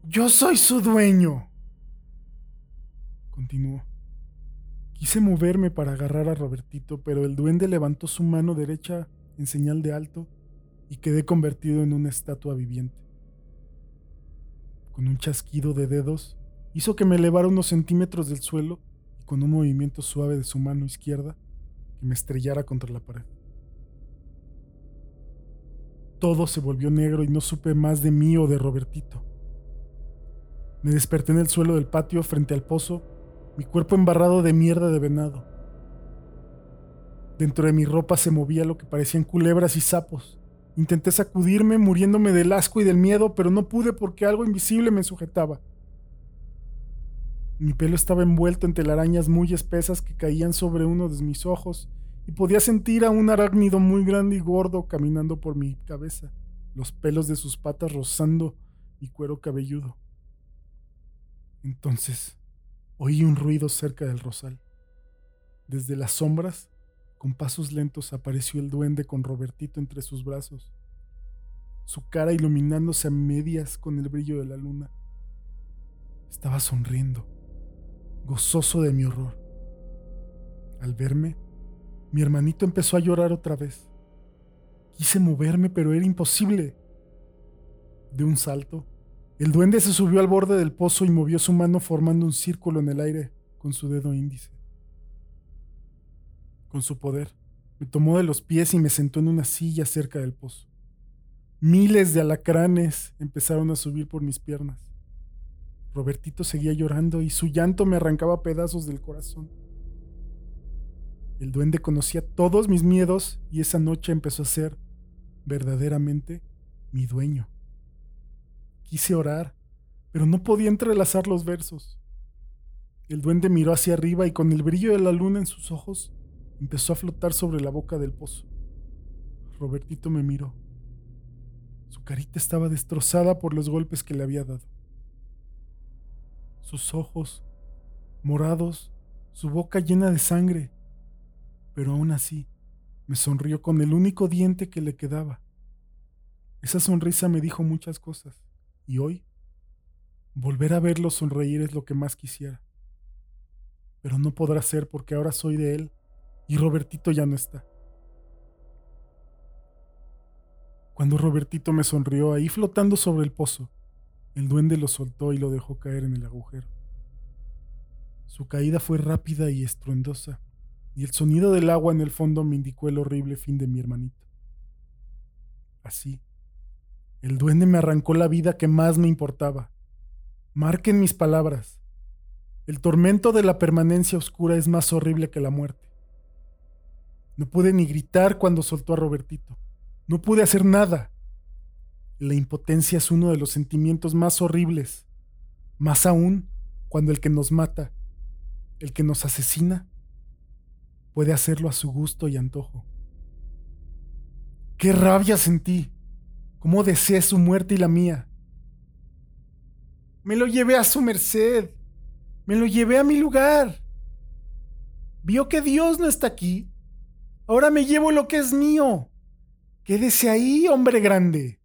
Yo soy su dueño. Continuó. Quise moverme para agarrar a Robertito, pero el duende levantó su mano derecha en señal de alto y quedé convertido en una estatua viviente. Con un chasquido de dedos, hizo que me elevara unos centímetros del suelo con un movimiento suave de su mano izquierda, que me estrellara contra la pared. Todo se volvió negro y no supe más de mí o de Robertito. Me desperté en el suelo del patio frente al pozo mi cuerpo embarrado de mierda de venado. Dentro de mi ropa se movía lo que parecían culebras y sapos. Intenté sacudirme, muriéndome del asco y del miedo, pero no pude porque algo invisible me sujetaba. Mi pelo estaba envuelto en telarañas muy espesas que caían sobre uno de mis ojos y podía sentir a un arácnido muy grande y gordo caminando por mi cabeza, los pelos de sus patas rozando mi cuero cabelludo. Entonces Oí un ruido cerca del rosal. Desde las sombras, con pasos lentos, apareció el duende con Robertito entre sus brazos, su cara iluminándose a medias con el brillo de la luna. Estaba sonriendo, gozoso de mi horror. Al verme, mi hermanito empezó a llorar otra vez. Quise moverme, pero era imposible. De un salto, el duende se subió al borde del pozo y movió su mano formando un círculo en el aire con su dedo índice. Con su poder, me tomó de los pies y me sentó en una silla cerca del pozo. Miles de alacranes empezaron a subir por mis piernas. Robertito seguía llorando y su llanto me arrancaba pedazos del corazón. El duende conocía todos mis miedos y esa noche empezó a ser verdaderamente mi dueño. Quise orar, pero no podía entrelazar los versos. El duende miró hacia arriba y con el brillo de la luna en sus ojos empezó a flotar sobre la boca del pozo. Robertito me miró. Su carita estaba destrozada por los golpes que le había dado. Sus ojos, morados, su boca llena de sangre, pero aún así me sonrió con el único diente que le quedaba. Esa sonrisa me dijo muchas cosas, y hoy volver a verlo sonreír es lo que más quisiera. Pero no podrá ser porque ahora soy de él y Robertito ya no está. Cuando Robertito me sonrió ahí flotando sobre el pozo, el duende lo soltó y lo dejó caer en el agujero. Su caída fue rápida y estruendosa, y el sonido del agua en el fondo me indicó el horrible fin de mi hermanito. Así, el duende me arrancó la vida que más me importaba. Marquen mis palabras. El tormento de la permanencia oscura es más horrible que la muerte. No pude ni gritar cuando soltó a Robertito. No pude hacer nada. La impotencia es uno de los sentimientos más horribles. Más aún cuando el que nos mata, el que nos asesina, puede hacerlo a su gusto y antojo. ¡Qué rabia sentí! ¿Cómo deseé su muerte y la mía? Me lo llevé a su merced. Me lo llevé a mi lugar. Vio que Dios no está aquí. Ahora me llevo lo que es mío. Quédese ahí, hombre grande.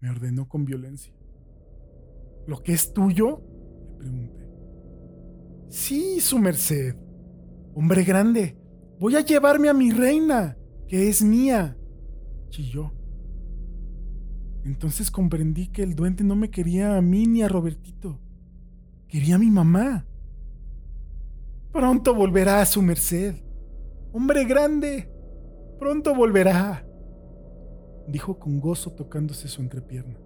Me ordenó con violencia. ¿Lo que es tuyo? Le pregunté. Sí, su merced. Hombre grande, voy a llevarme a mi reina, que es mía. Chilló. Entonces comprendí que el duende no me quería a mí ni a Robertito. Quería a mi mamá. Pronto volverá a su merced. Hombre grande, pronto volverá, dijo con gozo tocándose su entrepierna.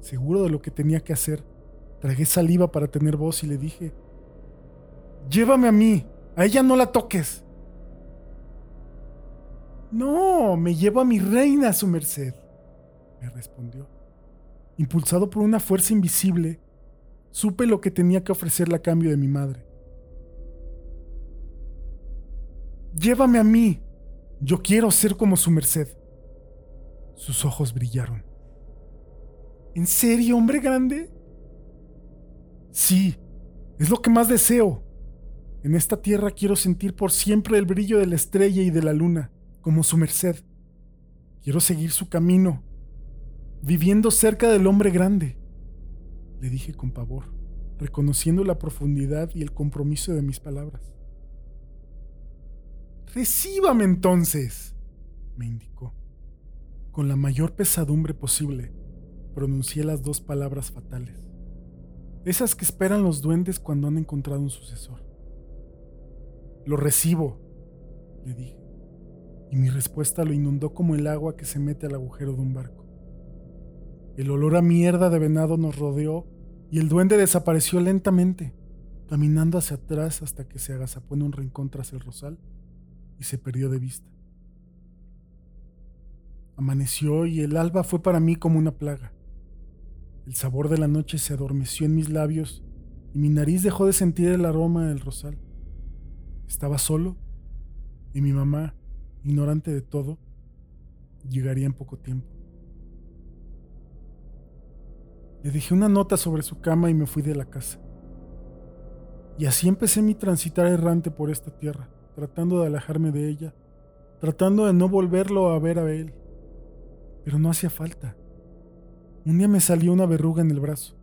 Seguro de lo que tenía que hacer, tragué saliva para tener voz y le dije, Llévame a mí, a ella no la toques. No, me llevo a mi reina a su merced respondió. Impulsado por una fuerza invisible, supe lo que tenía que ofrecerle a cambio de mi madre. Llévame a mí. Yo quiero ser como su merced. Sus ojos brillaron. ¿En serio, hombre grande? Sí, es lo que más deseo. En esta tierra quiero sentir por siempre el brillo de la estrella y de la luna, como su merced. Quiero seguir su camino viviendo cerca del hombre grande, le dije con pavor, reconociendo la profundidad y el compromiso de mis palabras. Recíbame entonces, me indicó. Con la mayor pesadumbre posible, pronuncié las dos palabras fatales, esas que esperan los duendes cuando han encontrado un sucesor. Lo recibo, le dije, y mi respuesta lo inundó como el agua que se mete al agujero de un barco. El olor a mierda de venado nos rodeó y el duende desapareció lentamente, caminando hacia atrás hasta que se agazapó en un rincón tras el rosal y se perdió de vista. Amaneció y el alba fue para mí como una plaga. El sabor de la noche se adormeció en mis labios y mi nariz dejó de sentir el aroma del rosal. Estaba solo y mi mamá, ignorante de todo, llegaría en poco tiempo. Le dejé una nota sobre su cama y me fui de la casa. Y así empecé mi transitar errante por esta tierra, tratando de alejarme de ella, tratando de no volverlo a ver a él. Pero no hacía falta. Un día me salió una verruga en el brazo.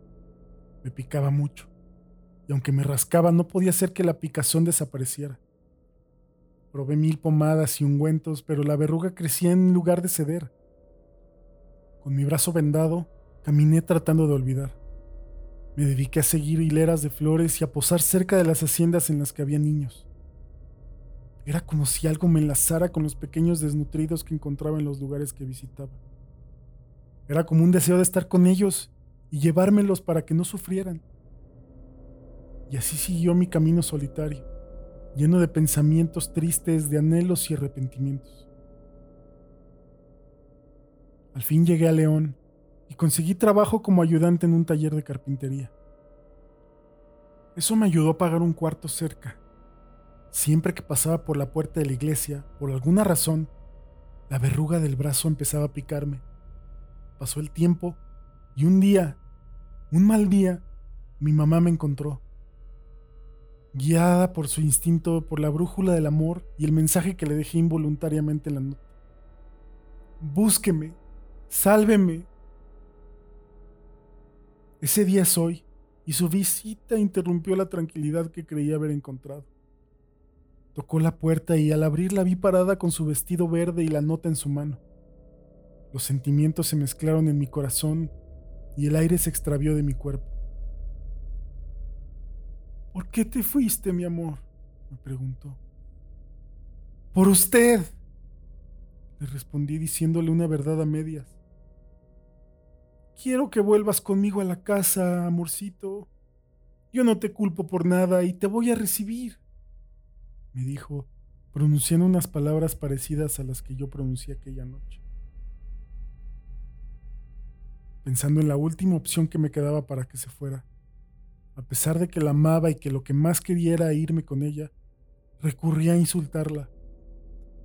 Me picaba mucho, y aunque me rascaba no podía hacer que la picazón desapareciera. Probé mil pomadas y ungüentos, pero la verruga crecía en lugar de ceder. Con mi brazo vendado, Caminé tratando de olvidar. Me dediqué a seguir hileras de flores y a posar cerca de las haciendas en las que había niños. Era como si algo me enlazara con los pequeños desnutridos que encontraba en los lugares que visitaba. Era como un deseo de estar con ellos y llevármelos para que no sufrieran. Y así siguió mi camino solitario, lleno de pensamientos tristes, de anhelos y arrepentimientos. Al fin llegué a León y conseguí trabajo como ayudante en un taller de carpintería. Eso me ayudó a pagar un cuarto cerca. Siempre que pasaba por la puerta de la iglesia, por alguna razón, la verruga del brazo empezaba a picarme. Pasó el tiempo y un día, un mal día, mi mamá me encontró. Guiada por su instinto, por la brújula del amor y el mensaje que le dejé involuntariamente en la nota. Búsqueme, sálveme. Ese día es hoy y su visita interrumpió la tranquilidad que creía haber encontrado. Tocó la puerta y al abrirla vi parada con su vestido verde y la nota en su mano. Los sentimientos se mezclaron en mi corazón y el aire se extravió de mi cuerpo. ¿Por qué te fuiste, mi amor? me preguntó. Por usted, le respondí diciéndole una verdad a medias. Quiero que vuelvas conmigo a la casa, amorcito. Yo no te culpo por nada y te voy a recibir, me dijo, pronunciando unas palabras parecidas a las que yo pronuncié aquella noche. Pensando en la última opción que me quedaba para que se fuera, a pesar de que la amaba y que lo que más quería era irme con ella, recurrí a insultarla,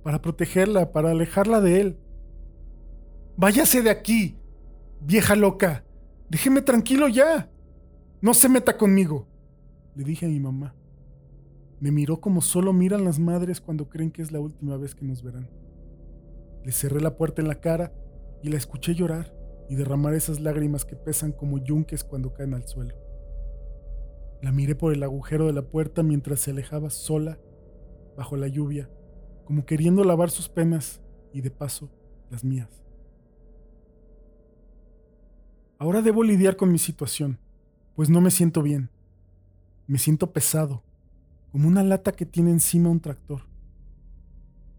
para protegerla, para alejarla de él. Váyase de aquí, Vieja loca, déjeme tranquilo ya. No se meta conmigo, le dije a mi mamá. Me miró como solo miran las madres cuando creen que es la última vez que nos verán. Le cerré la puerta en la cara y la escuché llorar y derramar esas lágrimas que pesan como yunques cuando caen al suelo. La miré por el agujero de la puerta mientras se alejaba sola, bajo la lluvia, como queriendo lavar sus penas y de paso las mías. Ahora debo lidiar con mi situación, pues no me siento bien. Me siento pesado, como una lata que tiene encima un tractor.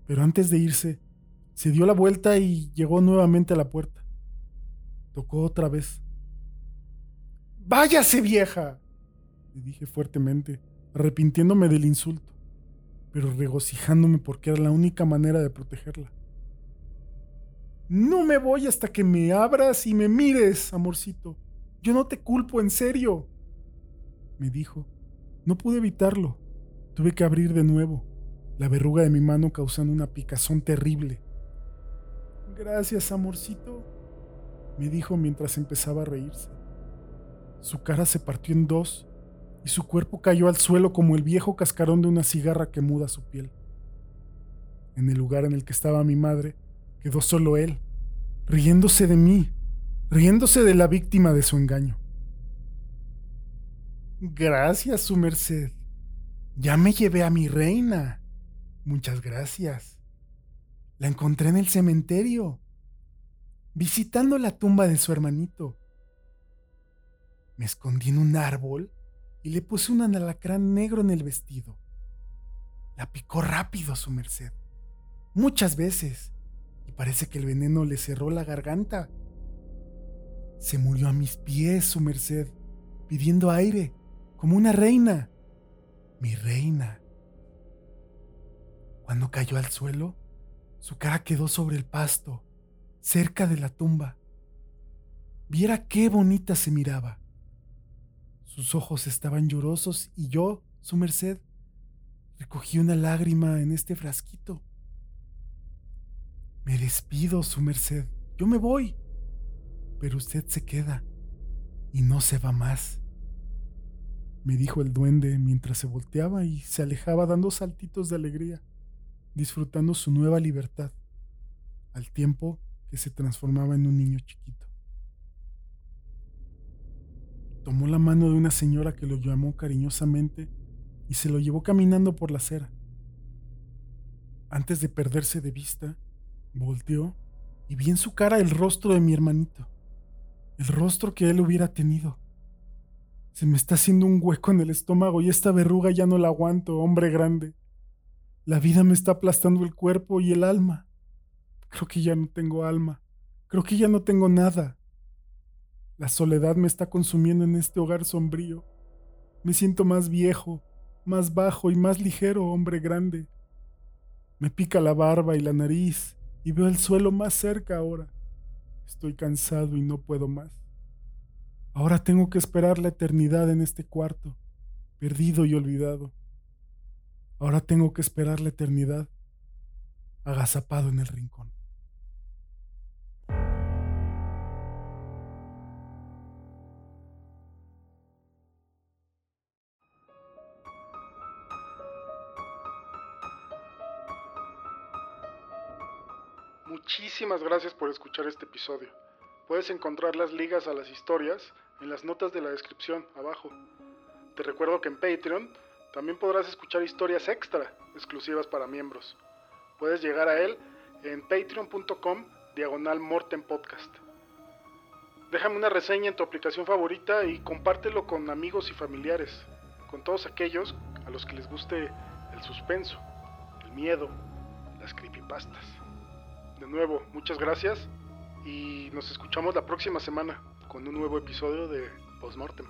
Pero antes de irse, se dio la vuelta y llegó nuevamente a la puerta. Tocó otra vez. ¡Váyase, vieja! le dije fuertemente, arrepintiéndome del insulto, pero regocijándome porque era la única manera de protegerla. No me voy hasta que me abras y me mires, amorcito. Yo no te culpo, en serio. Me dijo. No pude evitarlo. Tuve que abrir de nuevo, la verruga de mi mano causando una picazón terrible. Gracias, amorcito, me dijo mientras empezaba a reírse. Su cara se partió en dos y su cuerpo cayó al suelo como el viejo cascarón de una cigarra que muda su piel. En el lugar en el que estaba mi madre, Quedó solo él, riéndose de mí, riéndose de la víctima de su engaño. Gracias, su merced. Ya me llevé a mi reina. Muchas gracias. La encontré en el cementerio, visitando la tumba de su hermanito. Me escondí en un árbol y le puse un alacrán negro en el vestido. La picó rápido, su merced. Muchas veces parece que el veneno le cerró la garganta. Se murió a mis pies, su merced, pidiendo aire, como una reina. Mi reina. Cuando cayó al suelo, su cara quedó sobre el pasto, cerca de la tumba. Viera qué bonita se miraba. Sus ojos estaban llorosos y yo, su merced, recogí una lágrima en este frasquito. Me despido, su merced. Yo me voy. Pero usted se queda y no se va más. Me dijo el duende mientras se volteaba y se alejaba dando saltitos de alegría, disfrutando su nueva libertad, al tiempo que se transformaba en un niño chiquito. Tomó la mano de una señora que lo llamó cariñosamente y se lo llevó caminando por la acera. Antes de perderse de vista, Volteó y vi en su cara el rostro de mi hermanito, el rostro que él hubiera tenido. Se me está haciendo un hueco en el estómago y esta verruga ya no la aguanto, hombre grande. La vida me está aplastando el cuerpo y el alma. Creo que ya no tengo alma. Creo que ya no tengo nada. La soledad me está consumiendo en este hogar sombrío. Me siento más viejo, más bajo y más ligero, hombre grande. Me pica la barba y la nariz y veo el suelo más cerca ahora. Estoy cansado y no puedo más. Ahora tengo que esperar la eternidad en este cuarto, perdido y olvidado. Ahora tengo que esperar la eternidad, agazapado en el rincón. Muchísimas gracias por escuchar este episodio. Puedes encontrar las ligas a las historias en las notas de la descripción abajo. Te recuerdo que en Patreon también podrás escuchar historias extra exclusivas para miembros. Puedes llegar a él en patreon.com diagonal Morten Podcast. Déjame una reseña en tu aplicación favorita y compártelo con amigos y familiares, con todos aquellos a los que les guste el suspenso, el miedo, las creepypastas. De nuevo, muchas gracias y nos escuchamos la próxima semana con un nuevo episodio de Postmortem.